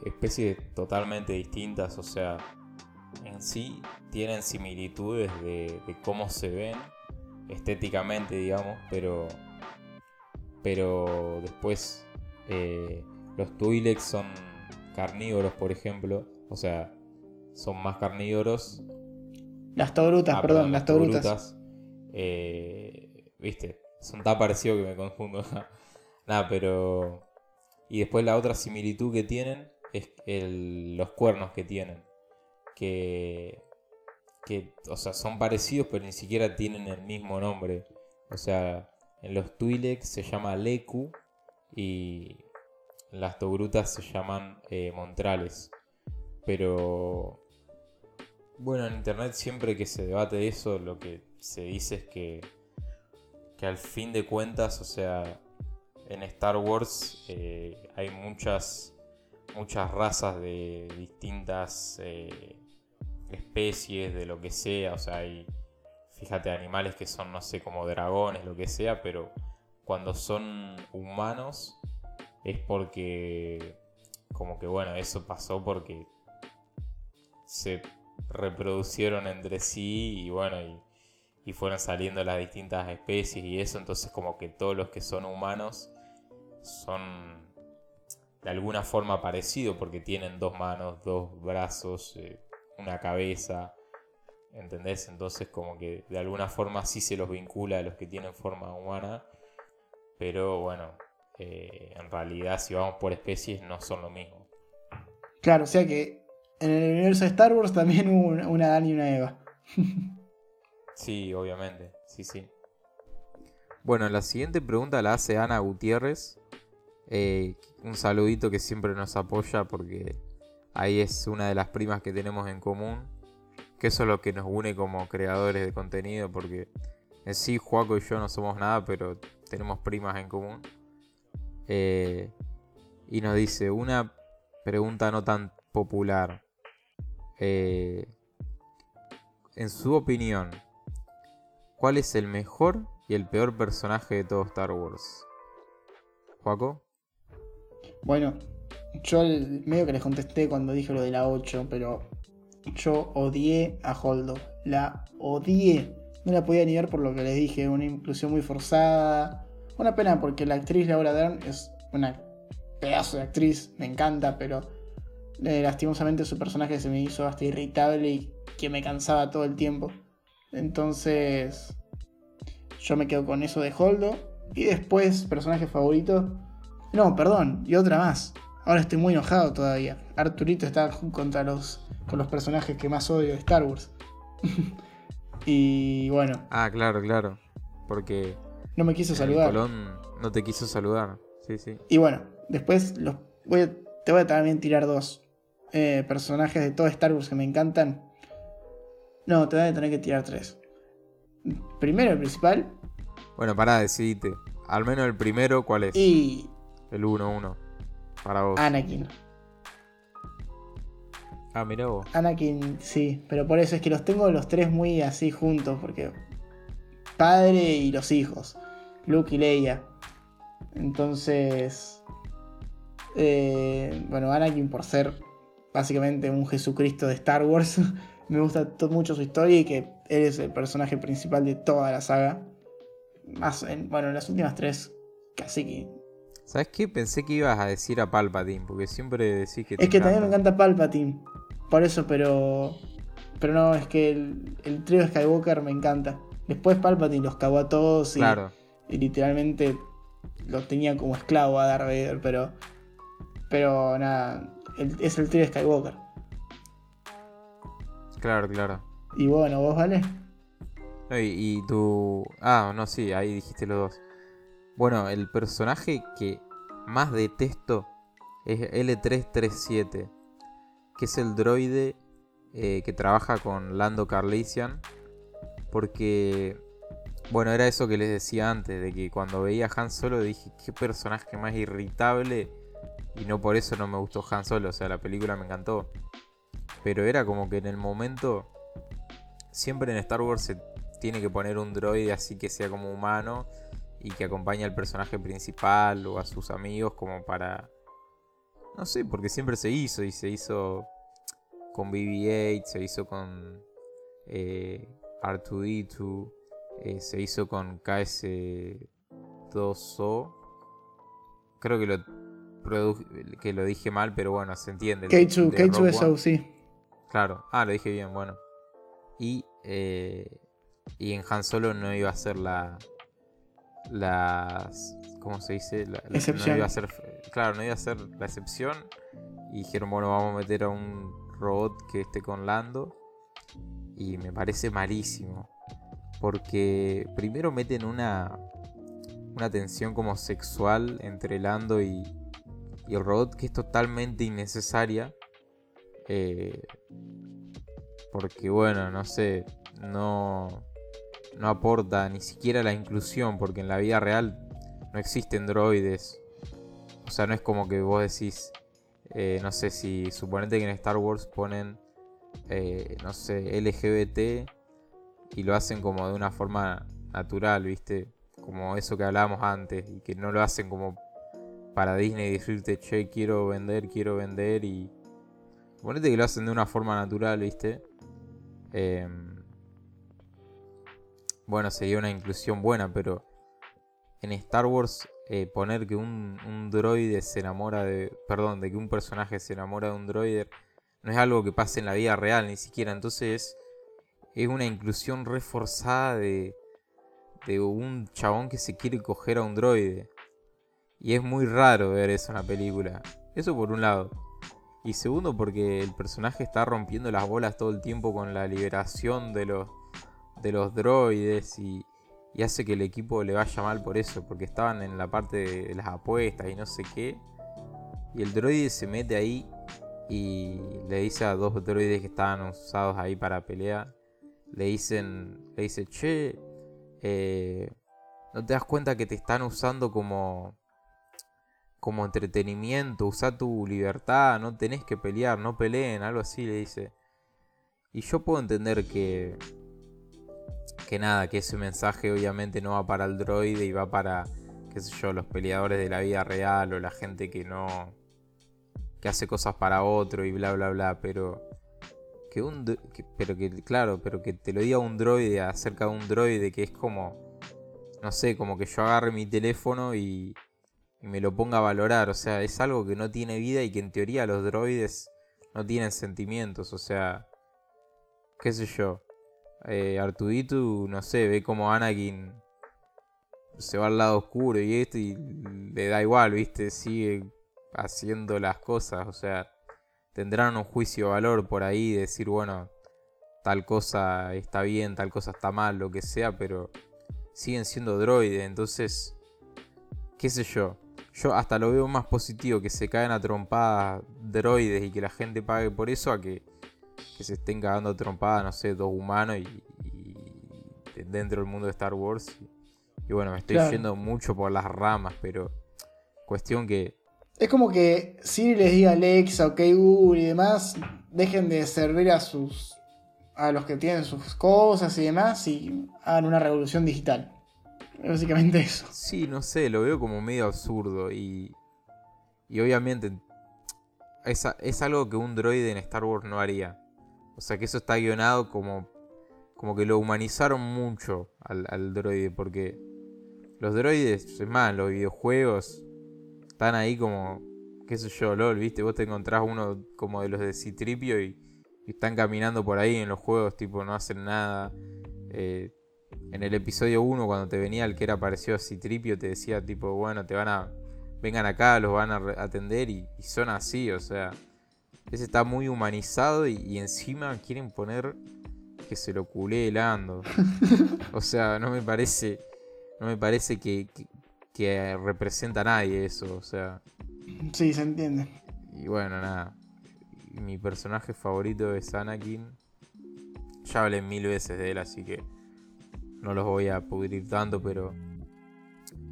especies totalmente distintas, o sea, en sí tienen similitudes de, cómo se ven estéticamente, digamos, pero, pero después eh, los Twi'leks son carnívoros, por ejemplo, o sea, son más carnívoros. Las togrutas, ah, perdón, las togrutas. Eh, Viste, son tan parecidos que me confundo. Nada, pero... Y después la otra similitud que tienen es los cuernos que tienen que, que, o sea, son parecidos pero ni siquiera tienen el mismo nombre. O sea, en los Twi'leks se llama Leku y las Togrutas se llaman eh, Montrales. Pero bueno, en internet siempre que se debate de eso, lo que se dice es que, que al fin de cuentas, o sea, en Star Wars eh, hay muchas, muchas razas de distintas eh, especies, de lo que sea, o sea, hay, fíjate, animales que son, no sé, como dragones, lo que sea, pero cuando son humanos es porque, como que bueno, eso pasó porque se reproducieron entre sí y bueno, y, y fueron saliendo las distintas especies y eso, entonces como que todos los que son humanos son de alguna forma parecidos porque tienen dos manos, dos brazos, eh, una cabeza, ¿entendés? Entonces como que de alguna forma sí se los vincula a los que tienen forma humana, pero bueno, eh, en realidad si vamos por especies no son lo mismo. Claro, o sea que en el universo de Star Wars también hubo una Dan y una Eva. sí, obviamente, sí, sí. Bueno, la siguiente pregunta la hace Ana Gutiérrez. Eh, un saludito que siempre nos apoya porque Ahí es una de las primas que tenemos en común. Que eso es lo que nos une como creadores de contenido. Porque en sí, Juaco y yo no somos nada, pero tenemos primas en común. Eh, y nos dice una pregunta no tan popular. Eh, en su opinión, ¿cuál es el mejor y el peor personaje de todo Star Wars? Juaco. Bueno, yo medio que les contesté cuando dije lo de la 8, pero yo odié a Holdo. La odié. No la podía ni ver por lo que les dije. Una inclusión muy forzada. Una pena porque la actriz Laura Dern es una pedazo de actriz. Me encanta, pero eh, lastimosamente su personaje se me hizo hasta irritable y que me cansaba todo el tiempo. Entonces yo me quedo con eso de Holdo. Y después, personaje favorito. No, perdón, y otra más. Ahora estoy muy enojado todavía. Arturito está contra los, con los personajes que más odio de Star Wars. Y bueno. Ah, claro, claro. Porque. No me quiso saludar. Colón no te quiso saludar. Sí, sí. Y bueno, después los voy te voy a también tirar dos eh, personajes de todo Star Wars que me encantan. No, te voy a tener que tirar tres. Primero, el principal. Bueno, para decidite. Al menos el primero, ¿cuál es? Y. El 1-1. Para vos. Anakin. Ah, mira vos. Anakin, sí. Pero por eso es que los tengo los tres muy así juntos. Porque. Padre y los hijos. Luke y Leia. Entonces. Eh, bueno, Anakin por ser básicamente un Jesucristo de Star Wars. Me gusta mucho su historia y que él es el personaje principal de toda la saga. Más en, bueno, en las últimas tres, casi que. ¿Sabes qué? Pensé que ibas a decir a Palpatine, porque siempre decís que. es que también me encanta Palpatine. Por eso, pero. Pero no, es que el, el trío Skywalker me encanta. Después Palpatine los cagó a todos y, claro. y literalmente los tenía como esclavo a Darth Vader, pero. Pero nada, es el trío Skywalker. Claro, claro. Y bueno, vos, ¿vale? y, y tu... Ah, no, sí, ahí dijiste los dos. Bueno, el personaje que más detesto es L337, que es el droide eh, que trabaja con Lando Carlisian. Porque, bueno, era eso que les decía antes, de que cuando veía a Han Solo dije, qué personaje más irritable. Y no por eso no me gustó Han Solo, o sea, la película me encantó. Pero era como que en el momento, siempre en Star Wars se tiene que poner un droide así que sea como humano y que acompañe al personaje principal o a sus amigos como para... No sé, porque siempre se hizo y se hizo con BB-8, se hizo con eh, R2D2, eh, se hizo con KS2O. Creo que lo, que lo dije mal, pero bueno, se entiende. K2, K2SO, sí. Claro, ah, lo dije bien, bueno. Y, eh, y en Han Solo no iba a ser la. Las. ¿Cómo se dice? La, excepción. No iba a ser, claro, no iba a ser la excepción. Y dijeron, bueno, vamos a meter a un robot que esté con Lando. Y me parece malísimo. Porque primero meten una. Una tensión como sexual entre Lando y, y el robot que es totalmente innecesaria. Eh, porque bueno, no sé, no, no aporta ni siquiera la inclusión, porque en la vida real no existen droides. O sea, no es como que vos decís, eh, no sé, si suponete que en Star Wars ponen, eh, no sé, LGBT y lo hacen como de una forma natural, ¿viste? Como eso que hablábamos antes y que no lo hacen como para Disney decirte, che, quiero vender, quiero vender y... Suponete que lo hacen de una forma natural, ¿viste? Em, bueno, sería una inclusión buena, pero en Star Wars eh, poner que un, droide se enamora de... Perdón, de que un personaje se enamora de un droide no es algo que pase en la vida real ni siquiera. Entonces es una inclusión reforzada de, de un chabón que se quiere coger a un droide. Y es muy raro ver eso en la película. Eso por un lado. Y segundo, porque el personaje está rompiendo las bolas todo el tiempo con la liberación de los, de los droides y, hace que el equipo le vaya mal por eso, porque estaban en la parte de las apuestas y no sé qué. Y el droide se mete ahí y le dice a dos droides que estaban usados ahí para pelear, le dicen, le dice, che, eh, ¿no te das cuenta que te están usando como como entretenimiento, usa tu libertad, no tenés que pelear, no peleen, algo así le dice. Y yo puedo entender que que nada, que ese mensaje obviamente no va para el droide y va para qué sé yo, los peleadores de la vida real o la gente que no que hace cosas para otro y bla bla bla, pero que un pero que claro, pero que te lo diga un droide acerca de un droide que es como no sé, como que yo agarre mi teléfono y y me lo ponga a valorar. O sea, es algo que no tiene vida y que en teoría los droides no tienen sentimientos. O sea, qué sé yo. Eh, Artuditu, no sé, ve como Anakin se va al lado oscuro y esto y le da igual, ¿viste? Sigue haciendo las cosas. O sea, tendrán un juicio valor por ahí de decir, bueno, tal cosa está bien, tal cosa está mal, lo que sea, pero siguen siendo droides, entonces, qué sé yo. Yo hasta lo veo más positivo que se caen a trompadas droides y que la gente pague por eso a que, se estén cagando trompadas, no sé, dos humanos y, dentro del mundo de Star Wars. Y, bueno, me estoy yendo mucho por las ramas, pero cuestión que... Es como que Siri les diga Alexa, OK Google y demás, dejen de servir a sus a los que tienen sus cosas y demás y hagan una revolución digital. Básicamente eso. Sí, no sé, lo veo como medio absurdo y, y obviamente es, es algo que un droide en Star Wars no haría. O sea que eso está guionado como, como que lo humanizaron mucho al, al droide porque los droides, es más, los videojuegos están ahí como, qué sé yo, LOL, viste, vos te encontrás uno como de los de Citripio y y están caminando por ahí en los juegos, tipo, no hacen nada. Eh, en el episodio 1, cuando te venía el que era parecido a Citripio, te decía, tipo, bueno, te van a. Vengan acá, los van a atender y, son así, o sea. Ese está muy humanizado y, encima quieren poner que se lo culé helando. o sea, no me parece. No me parece que, que representa a nadie eso, o sea. Sí, se entiende. Y bueno, nada mi personaje favorito es Anakin. Ya hablé mil veces de él, así que no los voy a pudrir tanto, pero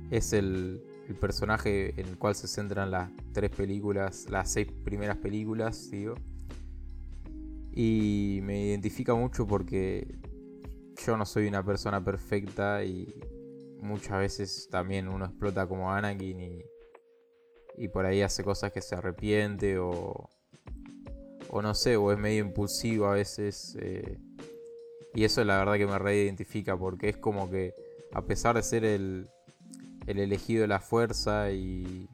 es el, personaje en el cual se centran las tres películas, las seis primeras películas, digo. Y me identifica mucho porque yo no soy una persona perfecta y muchas veces también uno explota como Anakin y, y por ahí hace cosas que se arrepiente o, o no sé, o es medio impulsivo a veces. Eh, y eso la verdad que me reidentifica porque es como que a pesar de ser el, el elegido de la fuerza y,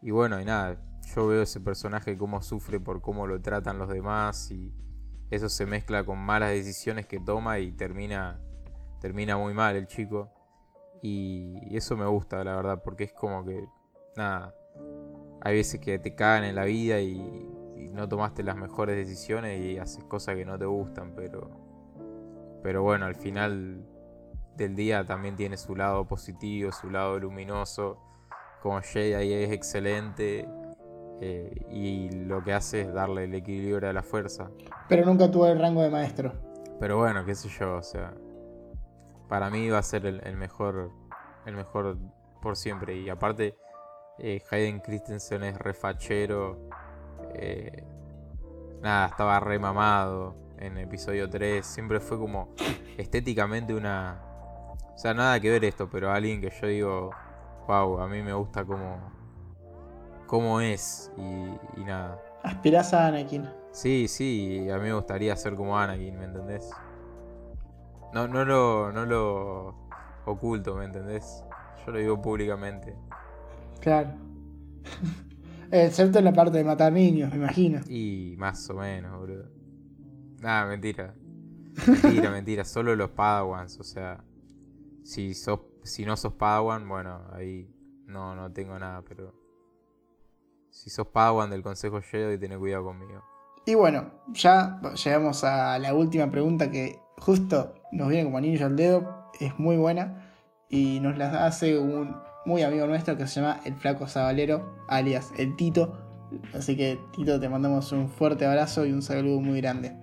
y bueno, y nada, yo veo ese personaje cómo sufre por cómo lo tratan los demás y eso se mezcla con malas decisiones que toma y termina, termina muy mal el chico. Y, y eso me gusta, la verdad, porque es como que, nada, hay veces que te cagan en la vida y, no tomaste las mejores decisiones y haces cosas que no te gustan, pero, pero bueno, al final del día también tiene su lado positivo, su lado luminoso. Como Jedi es excelente eh, y lo que hace es darle el equilibrio a la fuerza. Pero nunca tuvo el rango de maestro. Pero bueno, qué sé yo, o sea, para mí va a ser el, mejor, el mejor por siempre. Y aparte, eh, Hayden Christensen es refachero eh, nada, estaba remamado en episodio 3. Siempre fue como estéticamente una. O sea, nada que ver esto, pero alguien que yo digo, wow, a mí me gusta como. cómo es y, nada. Aspirás a Anakin. Sí, sí, a mí me gustaría ser como Anakin, ¿me entendés? No, no, lo, no lo oculto, ¿me entendés? Yo lo digo públicamente. Claro. Excepto en la parte de matar niños, me imagino. Y más o menos, boludo. Nada, mentira. Mentira, mentira. Solo los Padawans, o sea. Si, sos, si no sos Padawan, bueno, ahí no, no tengo nada, pero. Si sos Padawan del Consejo Jedi, ten cuidado conmigo. Y bueno, ya llegamos a la última pregunta que justo nos viene como anillo al dedo. Es muy buena y nos la hace un muy amigo nuestro que se llama el Flaco Zabalero, alias el Tito. Así que Tito, te mandamos un fuerte abrazo y un saludo muy grande.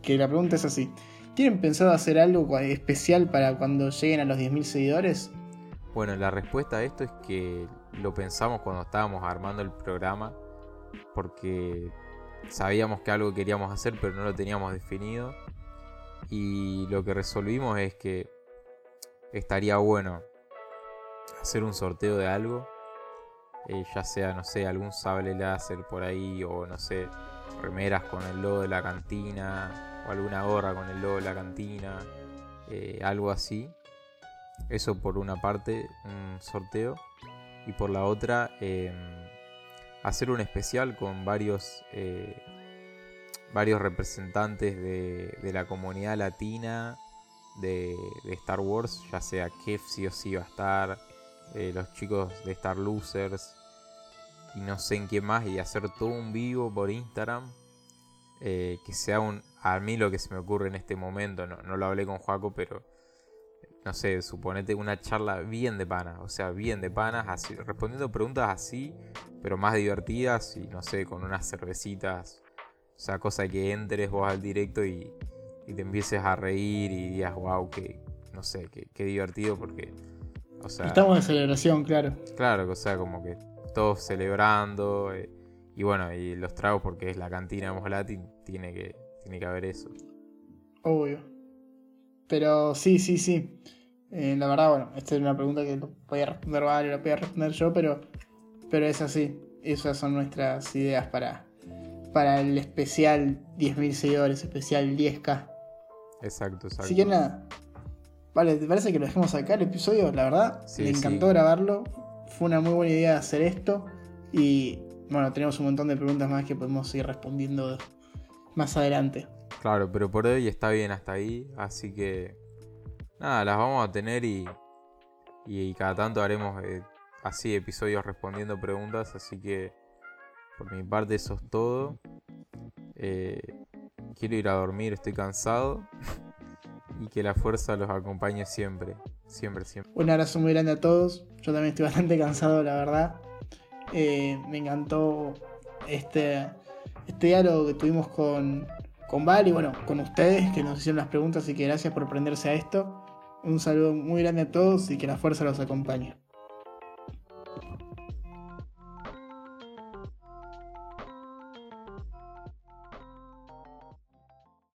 Que la pregunta es así. ¿Tienen pensado hacer algo especial para cuando lleguen a los 10.000 seguidores? Bueno, la respuesta a esto es que lo pensamos cuando estábamos armando el programa, porque sabíamos que algo queríamos hacer, pero no lo teníamos definido. Y lo que resolvimos es que estaría bueno hacer un sorteo de algo. Eh, ya sea, no sé, algún sable láser por ahí o no sé, remeras con el logo de la cantina alguna gorra con el logo de la cantina, eh, algo así. Eso por una parte, un sorteo. Y por la otra, em, hacer un especial con varios, eh, varios representantes de, de, la comunidad latina de, de, Star Wars, ya sea Kef sí o sí va a estar, eh, los chicos de Star Losers y no sé en qué más y hacer todo un vivo por Instagram que sea un a mí lo que se me ocurre en este momento, no, no lo hablé con Juaco, pero no sé, suponete una charla bien de panas, o sea, bien de panas, así, respondiendo preguntas así, pero más divertidas y no sé, con unas cervecitas, o sea, cosa que entres vos al directo y, y te empieces a reír y digas, wow, que, no sé, qué divertido porque, o sea... Estamos en celebración, claro. Claro, o sea, como que todos celebrando, eh, y bueno, y los tragos porque es la cantina de Moslati, tiene que, tiene que haber eso. Obvio. Pero sí, sí, sí. Eh, la verdad, bueno, esta es una pregunta que podía responder Vale, la podía responder yo, pero, pero es así. Esas son nuestras ideas para, para el especial 10.000 seguidores, especial 10K. Exacto, exacto. Así que nada. Vale, ¿te parece que lo dejemos acá el episodio? La verdad, me encantó grabarlo. Fue una muy buena idea hacer esto. Y bueno, tenemos un montón de preguntas más que podemos ir respondiendo más adelante. Claro, pero por hoy está bien hasta ahí. Así que nada, las vamos a tener y, y, cada tanto haremos eh, así episodios respondiendo preguntas, así que por mi parte eso es todo. Eh, quiero ir a dormir, estoy cansado y que la fuerza los acompañe siempre, siempre, siempre. Un abrazo muy grande a todos, yo también estoy bastante cansado, la verdad. Eh, me encantó este, este diálogo que tuvimos con, con Val y bueno, con ustedes que nos hicieron las preguntas y que gracias por prenderse a esto. Un saludo muy grande a todos y que la fuerza los acompañe.